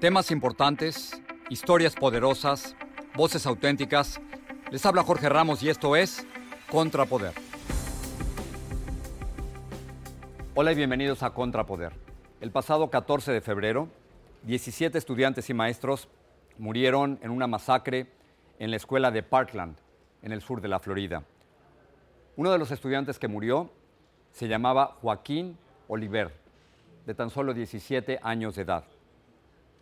Temas importantes, historias poderosas, voces auténticas. Les habla Jorge Ramos y esto es Contrapoder. Hola y bienvenidos a Contrapoder. El pasado 14 de febrero, 17 estudiantes y maestros murieron en una masacre en la escuela de Parkland, en el sur de la Florida. Uno de los estudiantes que murió se llamaba Joaquín Oliver, de tan solo 17 años de edad.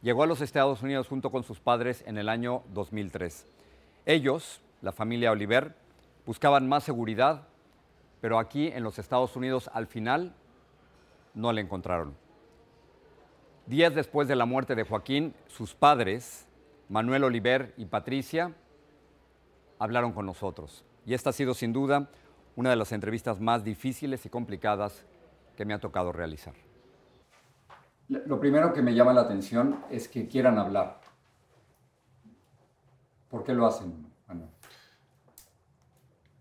Llegó a los Estados Unidos junto con sus padres en el año 2003. Ellos, la familia Oliver, buscaban más seguridad, pero aquí en los Estados Unidos al final no la encontraron. Días después de la muerte de Joaquín, sus padres, Manuel Oliver y Patricia, hablaron con nosotros. Y esta ha sido sin duda una de las entrevistas más difíciles y complicadas que me ha tocado realizar. Lo primero que me llama la atención es que quieran hablar. ¿Por qué lo hacen, Manuel?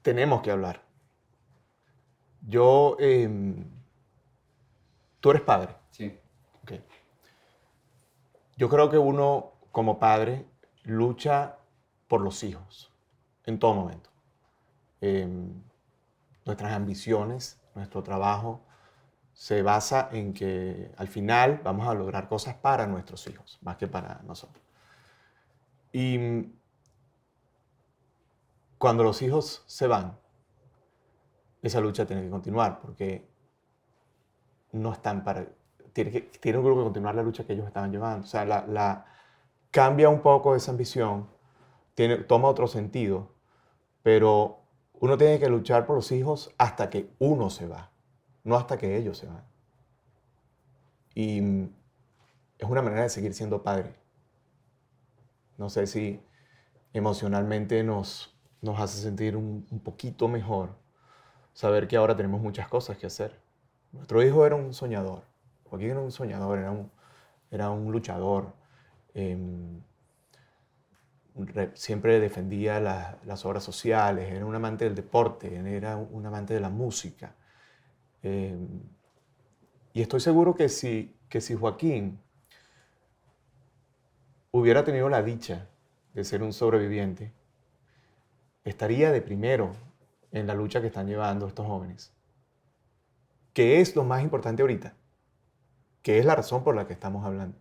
Tenemos que hablar. Yo, em, tú eres padre. Sí. Ok. Yo creo que uno, como padre, lucha por los hijos en todo momento. Em, nuestras ambiciones, nuestro trabajo, se basa en que al final vamos a lograr cosas para nuestros hijos, más que para nosotros. Y cuando los hijos se van, esa lucha tiene que continuar, porque no están para... Tiene, que, tiene que continuar la lucha que ellos estaban llevando. O sea, la, la cambia un poco esa ambición, tiene, toma otro sentido, pero uno tiene que luchar por los hijos hasta que uno se va no hasta que ellos se van. Y es una manera de seguir siendo padre. No sé si emocionalmente nos, nos hace sentir un, poquito mejor saber que ahora tenemos muchas cosas que hacer. Nuestro hijo era un soñador. Joaquín era un soñador, era un, era un luchador. Em, siempre defendía las obras sociales, era un amante del deporte, era un amante de la música. Em, y estoy seguro que si, que si Joaquín hubiera tenido la dicha de ser un sobreviviente, estaría de primero en la lucha que están llevando estos jóvenes. Que es lo más importante ahorita, que es la razón por la que estamos hablando.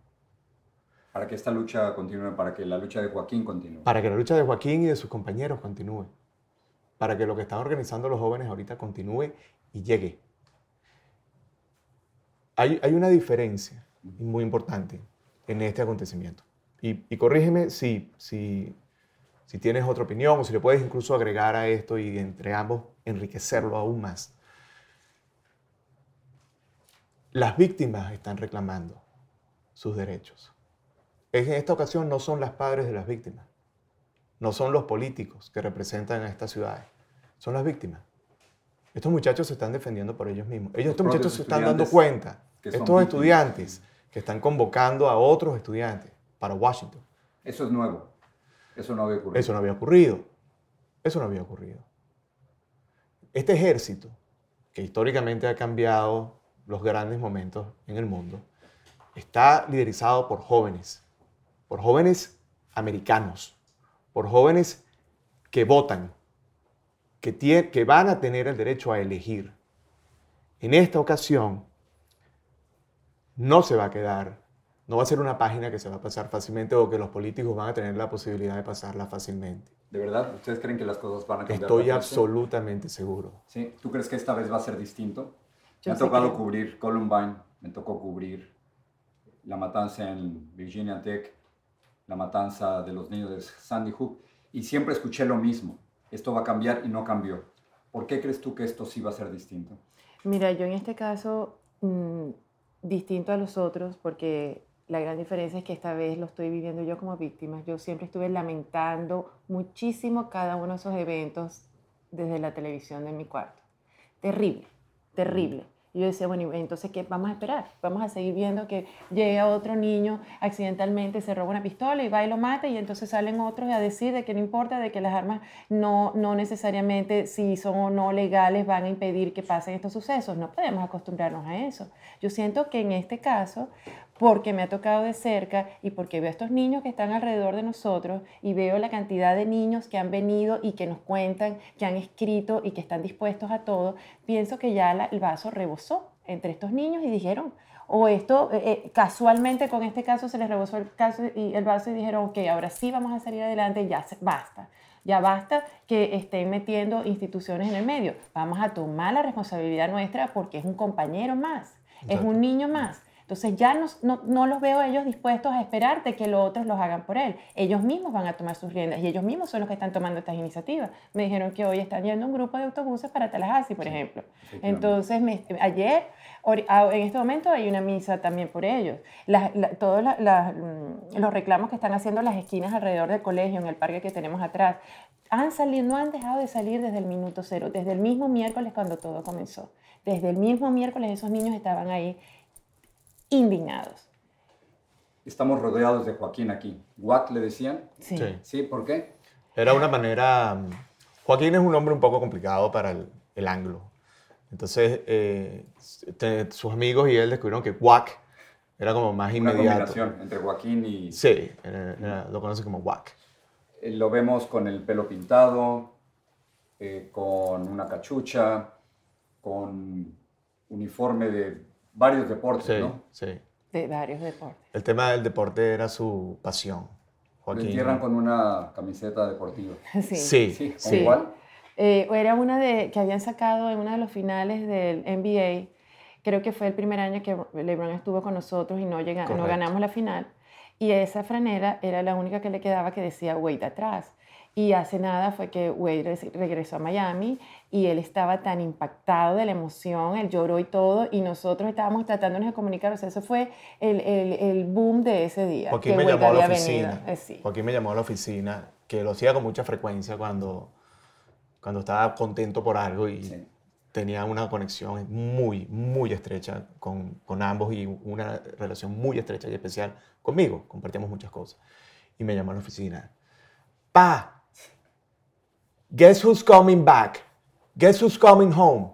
Para que esta lucha continúe, para que la lucha de Joaquín continúe. Para que la lucha de Joaquín y de sus compañeros continúe. Para que lo que están organizando los jóvenes ahorita continúe y llegue hay, una diferencia muy importante en este acontecimiento. Y, corrígeme si, si, si tienes otra opinión o si le puedes incluso agregar a esto y entre ambos enriquecerlo aún más. Las víctimas están reclamando sus derechos. En esta ocasión no son las padres de las víctimas, no son los políticos que representan a estas ciudades, son las víctimas. Estos muchachos se están defendiendo por ellos mismos. Ellos, estos muchachos se están dando cuenta estos estudiantes que están convocando a otros estudiantes para Washington. Eso es nuevo. Eso no había ocurrido. Eso no había ocurrido. Eso no había ocurrido. Este ejército, que históricamente ha cambiado los grandes momentos en el mundo, está liderizado por jóvenes, por jóvenes americanos, por jóvenes que votan, que, que van a tener el derecho a elegir. En esta ocasión, no se va a quedar, no va a ser una página que se va a pasar fácilmente o que los políticos van a tener la posibilidad de pasarla fácilmente. ¿De verdad? ¿Ustedes creen que las cosas van a cambiar? Estoy absolutamente seguro. Sí. ¿Tú crees que esta vez va a ser distinto? Yo me ha tocado cubrir Columbine, me tocó cubrir la matanza en Virginia Tech, la matanza de los niños de Sandy Hook, y siempre escuché lo mismo. Esto va a cambiar y no cambió. ¿Por qué crees tú que esto sí va a ser distinto? Mira, yo en este caso, mm, distinto a los otros, porque la gran diferencia es que esta vez lo estoy viviendo yo como víctima. Yo siempre estuve lamentando muchísimo cada uno de esos eventos desde la televisión de mi cuarto. Terrible, terrible. Y yo decía, bueno, ¿y entonces ¿qué vamos a esperar? Vamos a seguir viendo que llega otro niño accidentalmente, se roba una pistola y va y lo mata y entonces salen otros a decir de que no importa, de que las armas no, no necesariamente si son o no legales van a impedir que pasen estos sucesos. No podemos acostumbrarnos a eso. Yo siento que en este caso, porque me ha tocado de cerca y porque veo a estos niños que están alrededor de nosotros y veo la cantidad de niños que han venido y que nos cuentan, que han escrito y que están dispuestos a todo, pienso que ya la- el vaso rebosó entre estos niños y dijeron, o esto eh, eh, casualmente con este caso se les rebosó el, caso y el vaso y dijeron, ok, ahora sí vamos a salir adelante, ya se- basta. Ya basta que estén metiendo instituciones en el medio. Vamos a tomar la responsabilidad nuestra porque es un compañero más, es un niño más. Entonces ya no, no, no los veo ellos dispuestos a esperar de que los otros los hagan por él. Ellos mismos van a tomar sus riendas y ellos mismos son los que están tomando estas iniciativas. Me dijeron que hoy están yendo un grupo de autobuses para Tallahassee, por ejemplo. Entonces, me- ayer, ah, en este momento hay una misa también por ellos. La- todos la- mm, los reclamos que están haciendo las esquinas alrededor del colegio, en el parque que tenemos atrás, han salido, no han dejado de salir desde el minuto cero, desde el mismo miércoles cuando todo comenzó. Desde el mismo miércoles esos niños estaban ahí indignados. Estamos rodeados de Joaquín aquí. ¿Wack le decían? Sí. Sí. ¿Sí? ¿Por qué? Era una manera... Joaquín es un hombre un poco complicado para el, el anglo. Entonces, eh, te- sus amigos y él descubrieron que Wack era como más Una inmediato. combinación entre Joaquín y... Sí, era- era- lo conoce como Wack. Eh, Lo vemos con el pelo pintado, eh, con una cachucha, con uniforme de varios deportes, Sí, ¿no? sí. De varios deportes. El tema del deporte era su pasión. Lo Joaquín. entierran con una camiseta deportiva. Sí. Sí, Sí, ¿con Sí. cuál? Eh, era una de, que habían sacado en uno de los finales del NBA. Creo que fue el primer año que LeBron estuvo con nosotros y no, llega, no ganamos la final. Y esa franela era la única que le quedaba que decía Wade atrás. Y hace nada fue que Wade res- regresó a Miami y él estaba tan impactado de la emoción, él lloró y todo, y nosotros estábamos tratándonos de comunicar. O sea, eso fue el, el, el boom de ese día. Joaquín que me Wade llamó a la oficina. Eh, sí. Joaquín me llamó a la oficina, que lo hacía con mucha frecuencia cuando, cuando estaba contento por algo y Sí. tenía una conexión muy, muy estrecha con, con ambos y una relación muy estrecha y especial conmigo. Compartíamos muchas cosas. Y me llamó a la oficina. Pa, guess who's coming back? Guess who's coming home?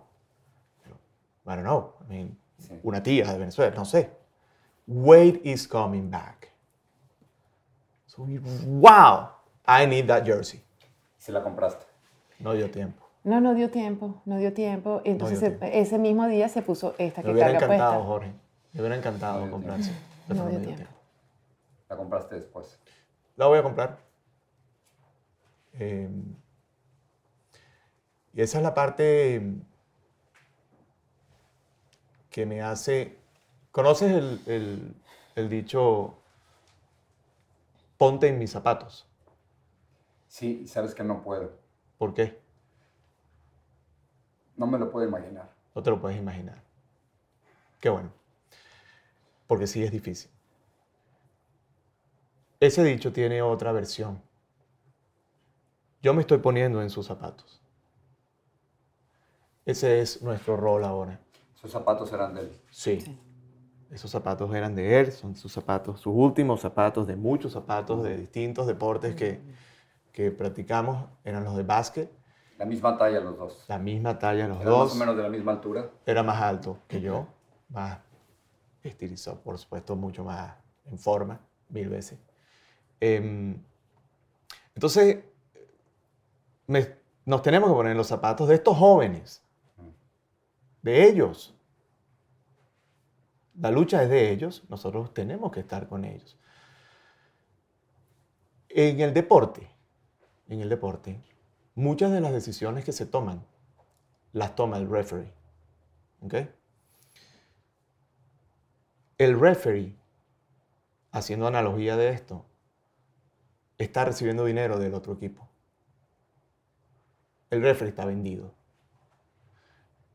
I don't know. I mean, Sí. una tía de Venezuela, no sé. Wade is coming back. So we- wow, I need that jersey. Se la compraste. No dio tiempo. No, no dio tiempo, no dio tiempo. Entonces dio se- tiempo. ese mismo día se puso esta Me que hubiera carga encantado, puesta. Jorge. Me hubiera encantado No dio comprarse. pero No no dio me dio tiempo. La compraste después. La voy a comprar. Eh, y esa es la parte que me hace... ¿Conoces el, el- el dicho ponte en mis zapatos? Sí, sabes que no puedo. ¿Por qué? No me lo puedo imaginar. No te lo puedes imaginar. Qué bueno. Porque sí es difícil. Ese dicho tiene otra versión. Yo me estoy poniendo en sus zapatos. Ese es nuestro rol ahora. Sus zapatos eran de él. Sí. Esos zapatos eran de él, son sus zapatos, sus últimos zapatos, de muchos zapatos de distintos deportes que, que practicamos, eran los de básquet, La misma talla los dos. la misma talla los dos. más o menos de la misma altura. era más alto que yo, más estilizado, por supuesto, mucho más en forma, mil veces. Em, entonces, me- nos tenemos que poner en los zapatos de estos jóvenes, de ellos. La lucha es de ellos, nosotros tenemos que estar con ellos. En el deporte, en el deporte, muchas de las decisiones que se toman las toma el referee. ¿ok? El referee, haciendo analogía de esto, está recibiendo dinero del otro equipo. El referee está vendido.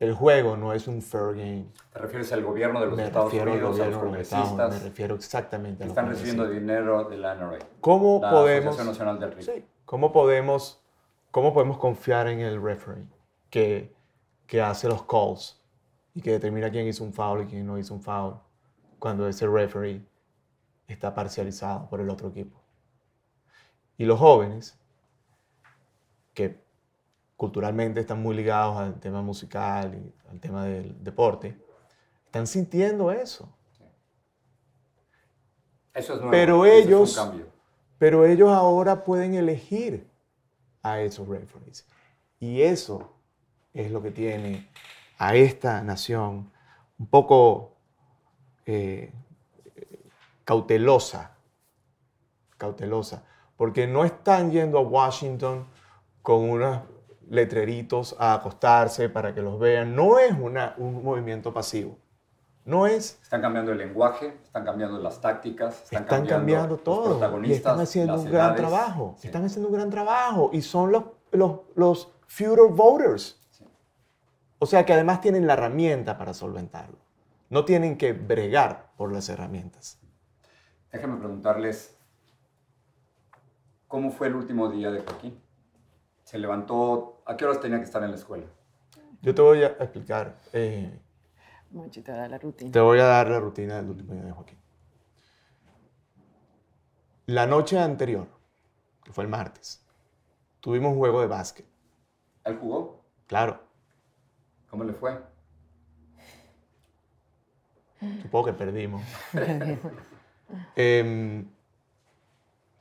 El juego no es un fair game. ¿Te refieres al gobierno de los Me Estados Unidos, a los congresistas me refiero exactamente a los están recibiendo dinero de la NRA? ¿Cómo la podemos, Nacional del sí, ¿cómo podemos, cómo podemos confiar en el referee que, que hace los calls y que determina quién hizo un foul y quién no hizo un foul cuando ese referee está parcializado por el otro equipo? Y los jóvenes, que culturalmente están muy ligados al tema musical y al tema del deporte, están sintiendo eso. Eso es nuevo. Pero es ellos-. Pero ellos ahora pueden elegir a esos referees. Y eso es lo que tiene a esta nación un poco eh, cautelosa. Cautelosa. Porque no están yendo a Washington con unos letreritos a acostarse para que los vean. No es una- un movimiento pasivo. No es Están cambiando el lenguaje, están cambiando las tácticas, están, están cambiando, los todo y protagonistas, están haciendo un gran edades. trabajo. Sí. Están haciendo un gran trabajo y son los, los, los future voters. O sea que además tienen la herramienta para solventarlo. No tienen que bregar por las herramientas. Déjame preguntarles, ¿cómo fue el último día de Joaquín? Se levantó, ¿a qué horas tenía que estar en la escuela? Yo te voy a explicar, eh, Monchi te da la rutina. te voy a dar la rutina del último día de Joaquín. La noche anterior, que fue el martes, tuvimos un juego de básquet. ¿Él jugó? Claro, ¿Cómo le fue? supongo que perdimos. Em,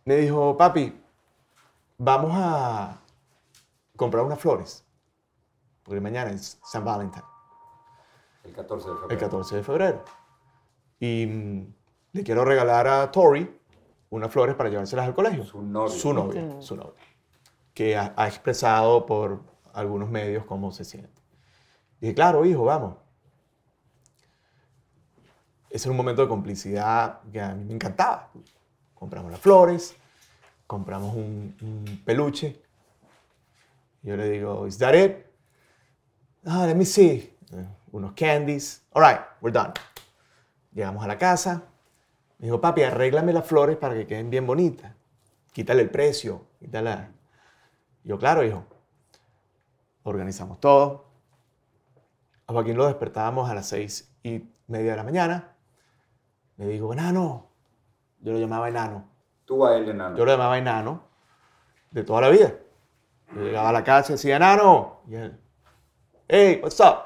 me dijo, papi, vamos a comprar unas flores. Porque mañana es San Valentín, El 14 de febrero. el 14 de febrero. Y mm, le quiero regalar a Tori unas flores para llevárselas al colegio. Su novio. Su novia, su novia. Que ha, ha expresado por algunos medios cómo se siente. Dije, claro, hijo, vamos. Ese era un momento de complicidad que a mí me encantaba. Compramos las flores, compramos un, un peluche. Yo le digo, ¿is that it? Ah, let me see. Eh, Unos candies. All right, we're done. Llegamos a la casa. Me dijo, papi, arréglame las flores para que queden bien bonitas. Quítale el precio. Quítala. Yo, claro, hijo. Organizamos todo. A Joaquín lo despertábamos a las seis y media de la mañana. Le digo, enano. Yo lo llamaba enano. Tú a él, enano. Yo lo llamaba enano de toda la vida. Yo llegaba a la casa y decía, enano. Y él, hey, what's up?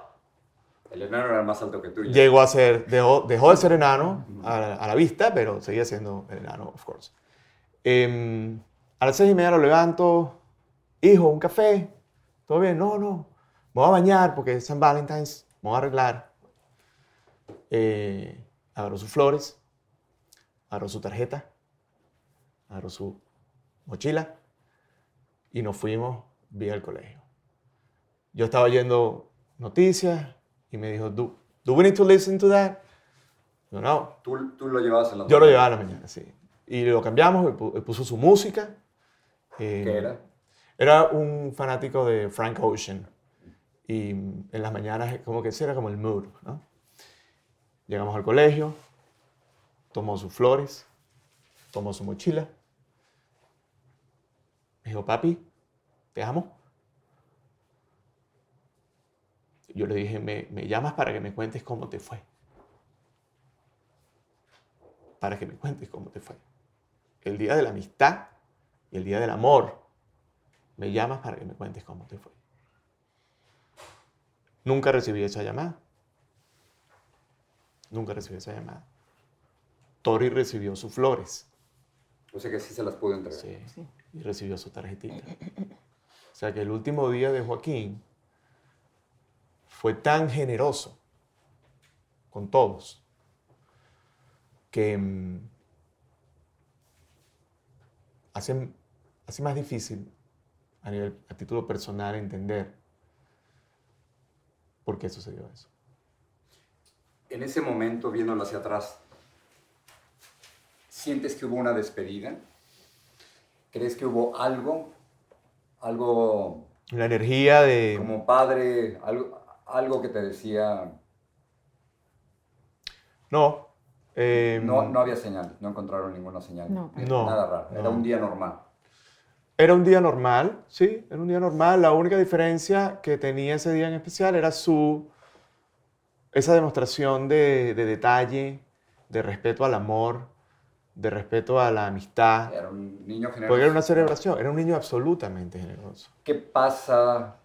El enano era más alto que tú. ya. Llegó a ser, dejó, dejó de ser enano a, a la vista, pero seguía siendo el enano, of course. Em, a las seis y media lo levanto. Hijo, un café. ¿Todo bien? No, no. Me voy a bañar porque es San Valentine's. Me voy a arreglar. Eh, agarró sus flores. Agarró su tarjeta. Agarró su mochila. Y nos fuimos vía el colegio. Yo estaba yendo noticias y me dijo, do, do we need to listen to that? Yo, no. Tú, tú lo llevabas en la Yo lo llevaba a la mañana, sí. Y lo cambiamos, y puso su música. Eh, ¿Qué era? Era un fanático de Frank Ocean. Y en las mañanas, como que ese era como el mood, ¿no? Llegamos al colegio, tomó sus flores, tomó su mochila. Me dijo, papi, te amo. Yo le dije, me, me llamas para que me cuentes cómo te fue. Para que me cuentes cómo te fue. El día de la amistad y el día del amor. Me llamas para que me cuentes cómo te fue. Nunca recibí esa llamada. Nunca recibió esa llamada. Tori recibió sus flores. O sea que sí se las pudo entregar. Sí, y recibió su tarjetita. O sea que el último día de Joaquín fue tan generoso con todos que mm, hace, hace más difícil a, nivel, a título personal entender por qué sucedió eso. En ese momento, viéndolo hacia atrás, ¿sientes que hubo una despedida? ¿Crees que hubo algo? Algo La energía de... como padre, algo, algo que te decía, No. eh, no, no había señal, no encontraron ninguna señal. No, Nada raro, era no. un día normal. Era un día normal, sí, era un día normal. La única diferencia que tenía ese día en especial era su, esa demostración de, de detalle, de respeto al amor, de respeto a la amistad. Era un niño generoso. Porque era una celebración, era un niño absolutamente generoso. ¿Qué pasa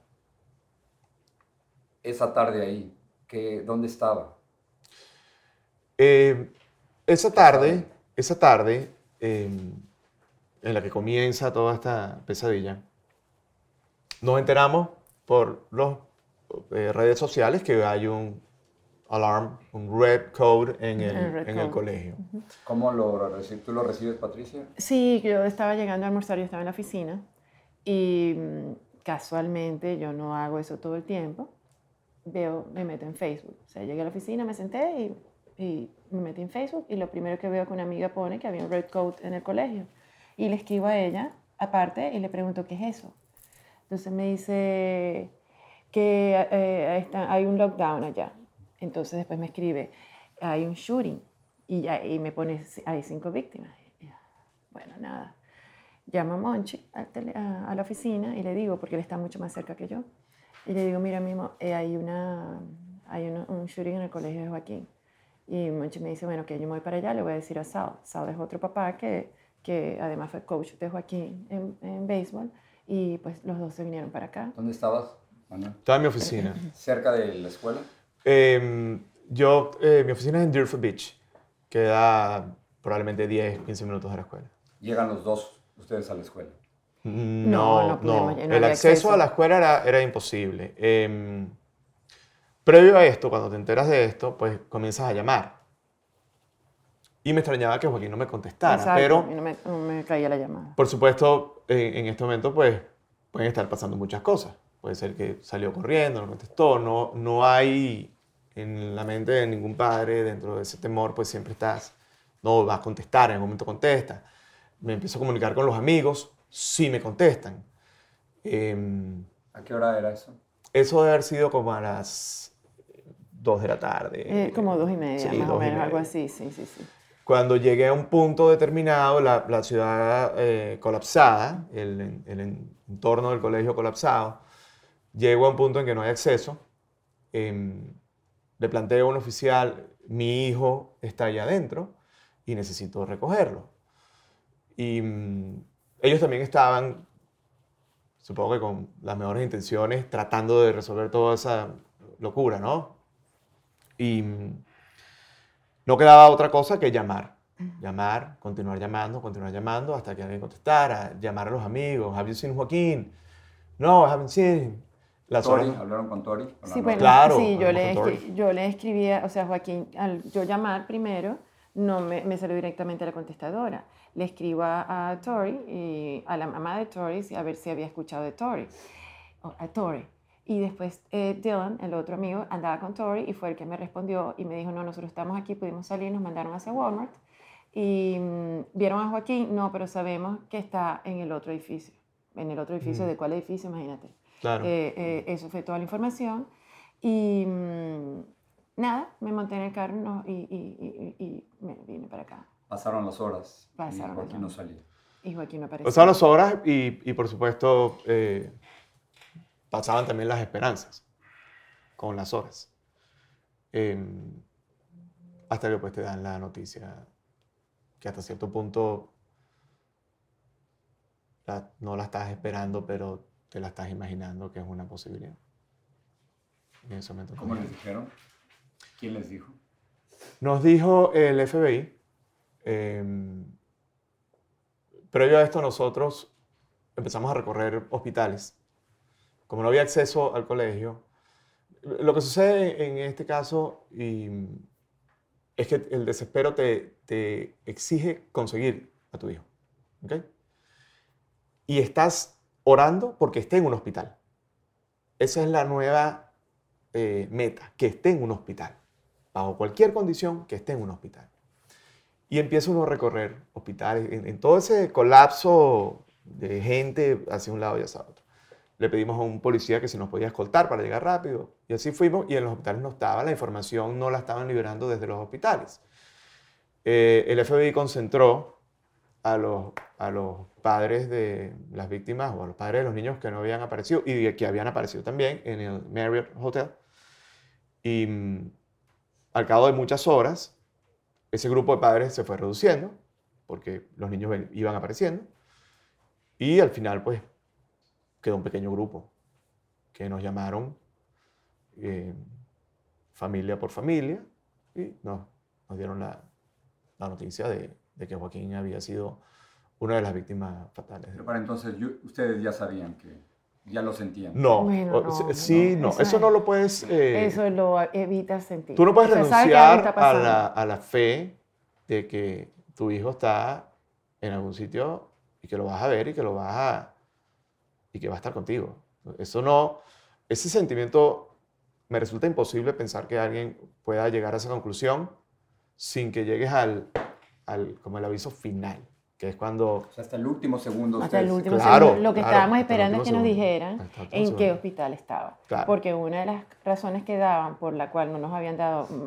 esa tarde ahí? ¿Qué, ¿Dónde estaba? Eh, esa tarde, esa tarde, eh, en la que comienza toda esta pesadilla, nos enteramos por las redes sociales que hay un alarm, un red code en el, El en el code. colegio. ¿Cómo lo recibes? ¿Tú lo recibes, Patricia? Sí, yo estaba llegando a almorzar, yo estaba en la oficina y mm, casualmente yo no hago eso todo el tiempo. Veo, me meto en Facebook. O sea, llegué a la oficina, me senté y, y me metí en Facebook y lo primero que veo que una amiga pone que había un red coat en el colegio. Y le escribo a ella aparte y le pregunto qué es eso. Entonces me dice que eh, está- hay un lockdown allá. Entonces después me escribe, hay un shooting y, ya, y me pone, hay cinco víctimas. Bueno, nada. Llamo a Monchi tele- a, a la oficina y le digo, porque él está mucho más cerca que yo, y le digo, mira, Mimo, eh, hay, una, hay una- un shooting en el colegio de Joaquín. Y Monchi me dice, bueno, que yo me voy para allá, le voy a decir a Sal. Sal es otro papá que, que además fue coach de Joaquín en, en béisbol, y pues los dos se vinieron para acá. ¿Dónde estabas, Manuel? Estaba en mi oficina. ¿Cerca de la escuela? Eh, yo, eh, mi oficina es en Deerfield Beach, queda probablemente 10, 15 minutos de la escuela. Llegan los dos ustedes a la escuela. No, no no. podíamos, no El acceso, acceso. a la escuela era, era imposible. Em, previo a esto, cuando te enteras de esto, pues comienzas a llamar. Y me extrañaba que Joaquín no me contestara, Exacto, pero y no me, no me caía la llamada. por supuesto, en, en este momento, pues pueden estar pasando muchas cosas. Puede ser que salió corriendo, no contestó, no, no hay en la mente de ningún padre, dentro de ese temor, pues siempre estás, no vas a contestar, en algún momento contesta. Me empiezo a comunicar con los amigos, sí me contestan. Em, ¿A qué hora era eso? eso debe haber sido como a las 2 de la tarde. Eh, como dos y media, Sí, más o menos, algo así, sí, sí, sí. Cuando llegué a un punto determinado, la, la ciudad eh, colapsada, el, el en- entorno del colegio colapsado, llego a un punto en que no hay acceso. Le planteo a un oficial, mi hijo está allá adentro y necesito recogerlo. Y mm, ellos también estaban, supongo que con las mejores intenciones, tratando de resolver toda esa locura, ¿no? Y mm, no quedaba otra cosa que llamar. Llamar, continuar llamando, continuar llamando hasta que alguien contestara, llamar a los amigos. ¿Have you seen Joaquín? No, I haven't seen him. Las ¿Tori? horas- ¿Hablaron con Tori? ¿Con la Sí, bueno, Claro, sí, yo le, escri- yo le escribía, o sea, Joaquín, al yo llamar primero, no me, me salió directamente a la contestadora. Le escribo a, a Tori, y a la mamá de Tori, si- a ver si había escuchado de Tori, o a Tori. Y después eh, Dylan, el otro amigo, andaba con Tori y fue el que me respondió y me dijo, no, nosotros estamos aquí, pudimos salir, nos mandaron hacia Walmart. Y mm, vieron a Joaquín, no, pero sabemos que está en el otro edificio. En el otro edificio, ¿de cuál edificio? Imagínate. Claro. Eh, eh, eso fue toda la información. Y mm, nada, me monté en el carro no, y, y- y- y me vine para acá. Pasaron las horas Pasaron y las Joaquín no horas. salía. Y Joaquín no apareció. Pasaban las horas y, y por supuesto, eh, pasaban también las esperanzas con las horas. Em, hasta que pues te dan la noticia que hasta cierto punto la- no la estás esperando, pero te la estás imaginando que es una posibilidad. En ese momento. ¿Cómo les dijeron? ¿Quién les dijo? Nos dijo el FBI, eh, previo a esto nosotros empezamos a recorrer hospitales. Como no había acceso al colegio, lo que sucede en este caso y, es que el desespero te, te exige conseguir a tu hijo. ¿ok? Y estás orando porque esté en un hospital. Esa es la nueva eh, meta, que esté en un hospital. Bajo cualquier condición, que esté en un hospital. Y empieza uno a recorrer hospitales, en, todo ese colapso de gente hacia un lado y hacia otro. Le pedimos a un policía que si nos podía escoltar para llegar rápido. Y así fuimos y en los hospitales no estaba, la información no la estaban liberando desde los hospitales. Eh, el FBI concentró a los, a los padres de las víctimas o a los padres de los niños que no habían aparecido y que habían aparecido también en el Marriott Hotel. Y mm, al cabo de muchas horas, ese grupo de padres se fue reduciendo porque los niños iban apareciendo. Y al final, pues, quedó un pequeño grupo que nos llamaron eh, familia por familia y nos, nos dieron la, la noticia de, de que Joaquín había sido una de las víctimas fatales. Pero para entonces yo- ustedes ya sabían que, ya lo sentían. No, Bueno, no, sí- no, no, eso eso es- no lo puedes... eh, Eso lo evitas sentir. Tú no puedes O sea, renunciar a la, a la fe de que tu hijo está en algún sitio y que lo vas a ver y que lo vas a y que va a estar contigo. Eso no, ese sentimiento me resulta imposible pensar que alguien pueda llegar a esa conclusión sin que llegues al, al como el aviso final, que es cuando O sea, hasta el último segundo. Hasta el último Claro, segundo. Lo que claro, estábamos esperando es que último nos segundo. dijeran en qué segundo. hospital estaba. Claro. Porque una de las razones que daban por la cual no nos habían dado mm,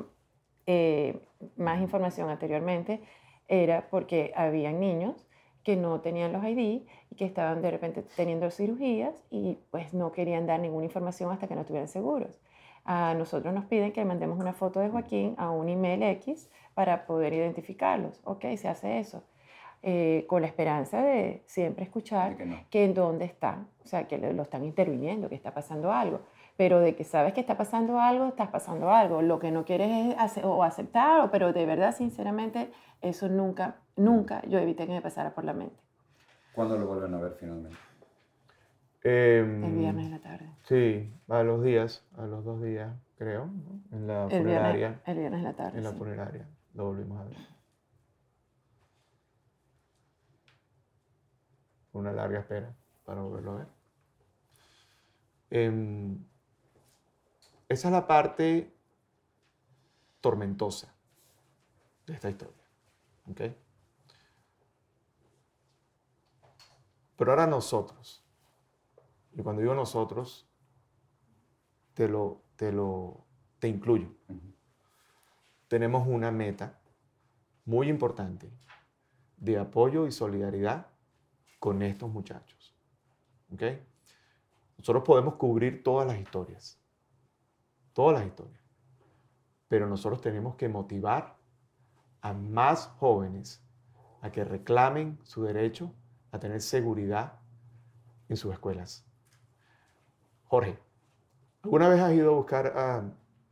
eh, más información anteriormente era porque habían niños que no tenían los ID y que estaban de repente teniendo cirugías y pues no querían dar ninguna información hasta que no estuvieran seguros. A nosotros nos piden que mandemos una foto de Joaquín a un email X para poder identificarlos. Ok, se hace eso. Eh, con la esperanza de siempre escuchar De que no. que en dónde está, o sea, que lo, están interviniendo, que está pasando algo, pero de que sabes que está pasando algo, estás pasando algo, lo que no quieres es ace- o aceptar, pero de verdad, sinceramente, eso nunca, nunca yo evité que me pasara por la mente. ¿Cuándo lo vuelven a ver finalmente? em, El viernes en la tarde. Sí, a los días, a los dos días, creo, ¿no? en la El funeraria. viernes, el viernes en la tarde. En la sí. funeraria lo volvimos a ver. Fue una larga espera para volverlo a ver. Em, esa es la parte tormentosa de esta historia. ¿ok? Pero ahora nosotros, y cuando digo nosotros, te lo, te lo, te incluyo tenemos una meta muy importante de apoyo y solidaridad con estos muchachos. ¿ok? Nosotros podemos cubrir todas las historias, todas las historias, pero nosotros tenemos que motivar a más jóvenes a que reclamen su derecho a tener seguridad en sus escuelas. Jorge, ¿alguna vez has ido a buscar a,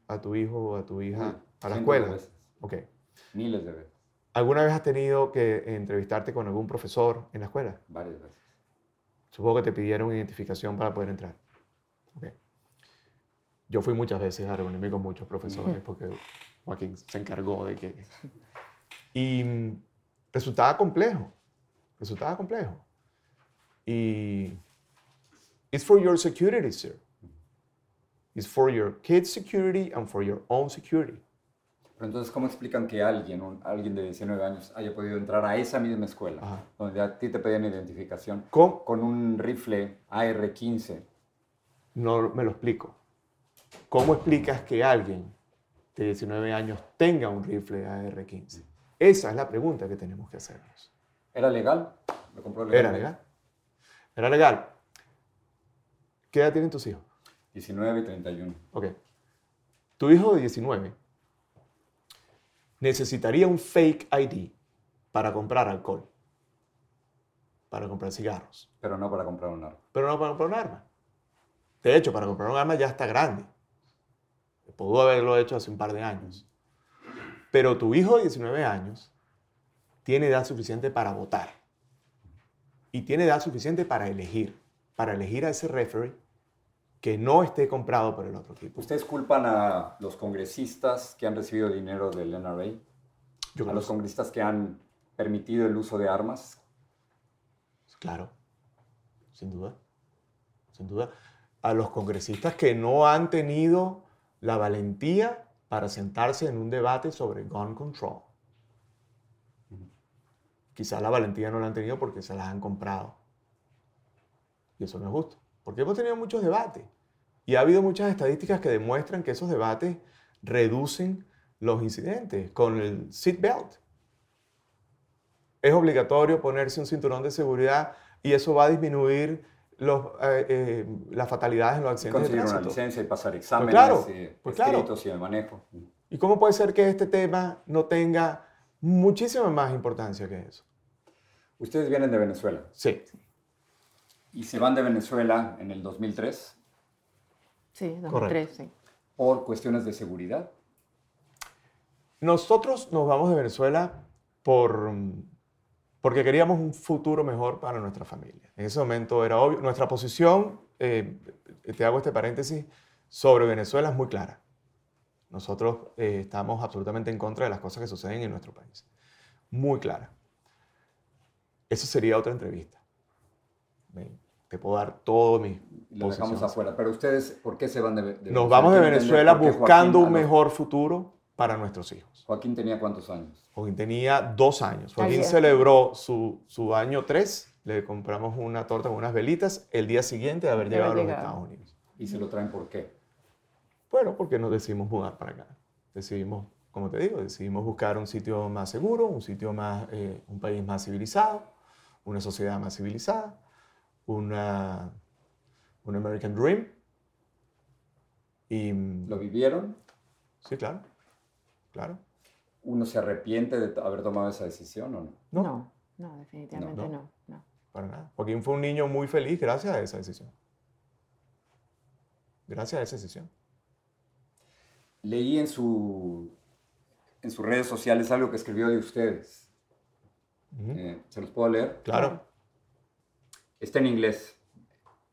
a tu hijo o a tu hija a la escuela? veces, Ok. Miles de veces, ¿Alguna vez has tenido que entrevistarte con algún profesor en la escuela? varias veces. Supongo que te pidieron identificación para poder entrar. Ok. Yo fui muchas veces a reunirme con muchos profesores porque Joaquín se encargó de que... Y mm, resultaba complejo, resultaba complejo. Y... It's for your security, sir. It's for your kids' security and for your own security. Pero entonces, ¿cómo explican que alguien, un- alguien de 19 años, haya podido entrar a esa misma escuela, Ajá. donde a ti te pedían identificación, ¿Cómo? con un rifle AR-15? No me lo explico. ¿Cómo explicas que alguien de 19 años tenga un rifle AR-15? Esa es la pregunta que tenemos que hacernos. ¿Era legal? ¿Lo compró ¿Era legalmente? legal? ¿Era legal? ¿Qué edad tienen tus hijos? 19 y 31. Ok. Tu hijo de 19 necesitaría un fake ID para comprar alcohol, para comprar cigarros, Pero no para comprar un arma. pero no para comprar un arma. De hecho, para comprar un arma ya está grande. Pudo haberlo hecho hace un par de años. Pero tu hijo de 19 años tiene edad suficiente para votar. Y tiene edad suficiente para elegir, para elegir a ese referee que no esté comprado por el otro equipo. ¿Ustedes culpan a los congresistas que han recibido dinero del NRA? Yo ¿A los congresistas que han permitido el uso de armas? Claro, sin duda, sin duda. A los congresistas que no han tenido la valentía para sentarse en un debate sobre gun control. Quizás la valentía no la han tenido porque se las han comprado. Y eso no es justo. Porque hemos tenido muchos debates. Y ha habido muchas estadísticas que demuestran que esos debates reducen los incidentes con el seat belt. Es obligatorio ponerse un cinturón de seguridad y eso va a disminuir los, eh, eh, las fatalidades en los accidentes de Conseguir una tránsito. licencia y pasar exámenes claro, eh, pues claro. y de manejo. ¿Y cómo puede ser que este tema no tenga muchísima más importancia que eso? Ustedes vienen de Venezuela Sí, y se van de Venezuela en el 2003 Sí, 2003, Correcto. sí. por cuestiones de seguridad. nosotros nos vamos de Venezuela por, porque queríamos un futuro mejor para nuestra familia. En ese momento era obvio, nuestra posición, eh, te hago este paréntesis, sobre Venezuela es muy clara. Nosotros eh, estamos absolutamente en contra de las cosas que suceden en nuestro país. Muy clara. Eso sería otra entrevista. Ven, Te puedo dar todo mi Lo dejamos afuera. Pero ustedes, ¿por qué se van de, de Venezuela? Nos vamos de Venezuela buscando Joaquín- un mejor futuro para nuestros hijos. Joaquín tenía cuántos años? Joaquín tenía dos años. Joaquín Ayer. celebró su, su año tres. Le compramos una torta con unas velitas el día siguiente de haber llegado a los. Estados Unidos. ¿Y se lo traen por qué? Bueno, porque nos decidimos mudar para acá. Decidimos, como te digo, decidimos buscar un sitio más seguro, un sitio más, eh, un país más civilizado, una sociedad más civilizada, una, un American Dream. Y ¿Lo vivieron? sí, claro, claro. ¿Uno se arrepiente de haber tomado esa decisión o no? No. No, no, definitivamente No, no. no. no. Para nada. Joaquín fue un niño muy feliz gracias a esa decisión. Gracias a esa decisión. Leí en, su, en sus redes sociales algo que escribió de ustedes. Eh, ¿Se los puedo leer? Claro. Está en inglés.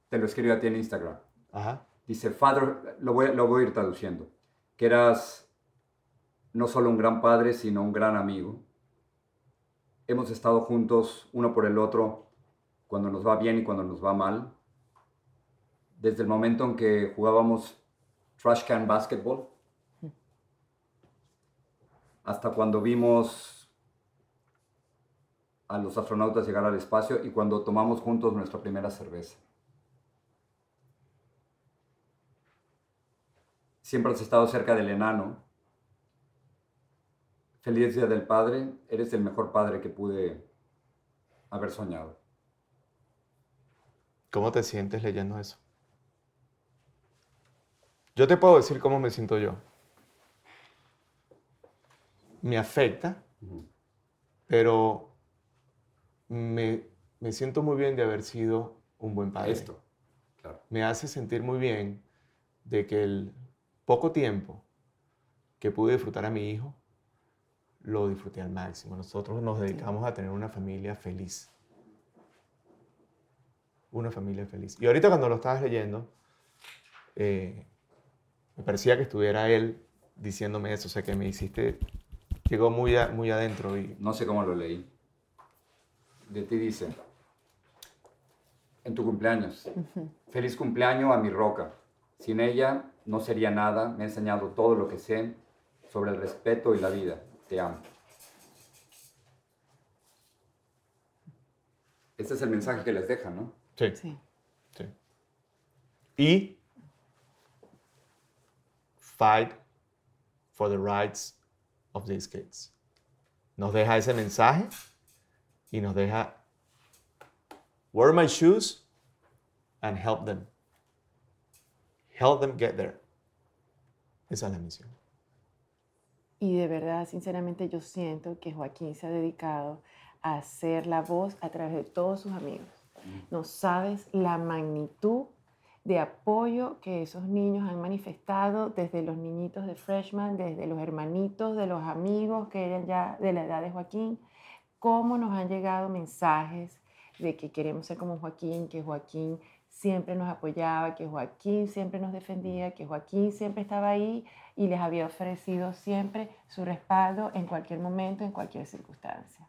Te lo escribo a ti en Instagram. Ajá. Dice, Father, lo voy, lo voy a ir traduciendo, que eras no solo un gran padre, sino un gran amigo. Hemos estado juntos uno por el otro cuando nos va bien y cuando nos va mal. Desde el momento en que jugábamos trash can basketball hasta cuando vimos a los astronautas llegar al espacio y cuando tomamos juntos nuestra primera cerveza. Siempre has estado cerca del enano. Feliz Día del Padre. Eres el mejor padre que pude haber soñado. ¿Cómo te sientes leyendo eso? Yo te puedo decir cómo me siento yo. Me afecta, pero me, me siento muy bien de haber sido un buen padre. Esto. Claro. me hace sentir muy bien de que el poco tiempo que pude disfrutar a mi hijo, lo disfruté al máximo. Nosotros nos dedicamos a tener una familia feliz. Una familia feliz. Y ahorita cuando lo estabas leyendo, eh, me parecía que estuviera él diciéndome eso, o sea que me hiciste, llegó muy, a- muy adentro y No sé cómo lo leí. De ti dice, en tu cumpleaños, feliz cumpleaños a mi roca. Sin ella no sería nada. Me ha enseñado todo lo que sé sobre el respeto y la vida. Te amo. Este es el mensaje que les deja, ¿no? sí, Sí. sí. Y fight for the rights of these kids. Nos deja ese mensaje y nos deja wear my shoes and help them. Help them get there. Esa es la misión. Y de verdad, sinceramente, yo siento que Joaquín se ha dedicado a ser la voz a través de todos sus amigos. No sabes la magnitud de apoyo que esos niños han manifestado desde los niñitos de freshman, desde los hermanitos, de los amigos que eran ya de la edad de Joaquín, cómo nos han llegado mensajes de que queremos ser como Joaquín, que Joaquín siempre nos apoyaba, que Joaquín siempre nos defendía, que Joaquín siempre estaba ahí y les había ofrecido siempre su respaldo en cualquier momento, en cualquier circunstancia.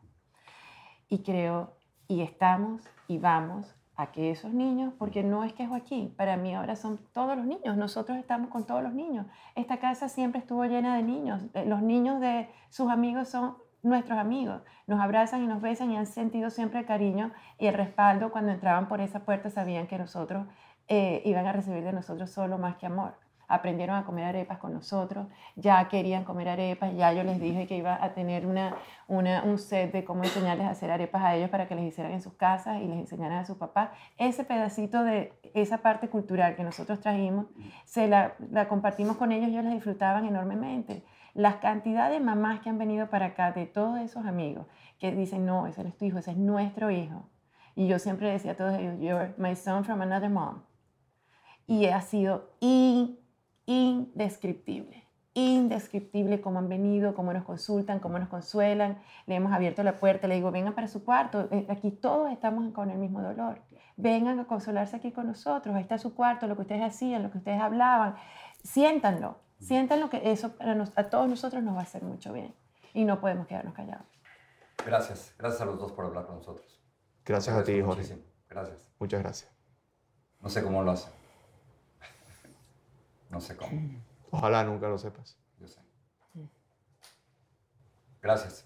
Y creo, y estamos y vamos a que esos niños, porque no es que Joaquín, para mí ahora son todos los niños, nosotros estamos con todos los niños. Esta casa siempre estuvo llena de niños, eh, los niños de sus amigos son nuestros amigos, nos abrazan y nos besan y han sentido siempre el cariño y el respaldo cuando entraban por esa puerta, sabían que nosotros eh, iban a recibir de nosotros solo más que amor aprendieron a comer arepas con nosotros, ya querían comer arepas, ya yo les dije que iba a tener una, un set de cómo enseñarles a hacer arepas a ellos para que les hicieran en sus casas y les enseñaran a sus papás. Ese pedacito de esa parte cultural que nosotros trajimos, se la, la compartimos con ellos ellos la disfrutaban enormemente. Las cantidades de mamás que han venido para acá, de todos esos amigos, que dicen, no, ese no es tu hijo, ese es nuestro hijo. Y yo siempre decía a todos ellos, you're my son from another mom. Y ha sido increíble indescriptible, indescriptible cómo han venido, cómo nos consultan, cómo nos consuelan. Le hemos abierto la puerta, le digo, vengan para su cuarto, eh, aquí todos estamos con el mismo dolor. Vengan a consolarse aquí con nosotros, ahí está su cuarto, lo que ustedes hacían, lo que ustedes hablaban. Siéntanlo, siéntanlo que eso para a todos nosotros nos va a hacer mucho bien y no podemos quedarnos callados. Gracias, gracias a los dos por hablar con nosotros. Gracias, a ti, Jorge. Gracias. Muchas gracias. No sé cómo lo hacen. No sé cómo. Ojalá nunca lo sepas. Yo sé. Gracias.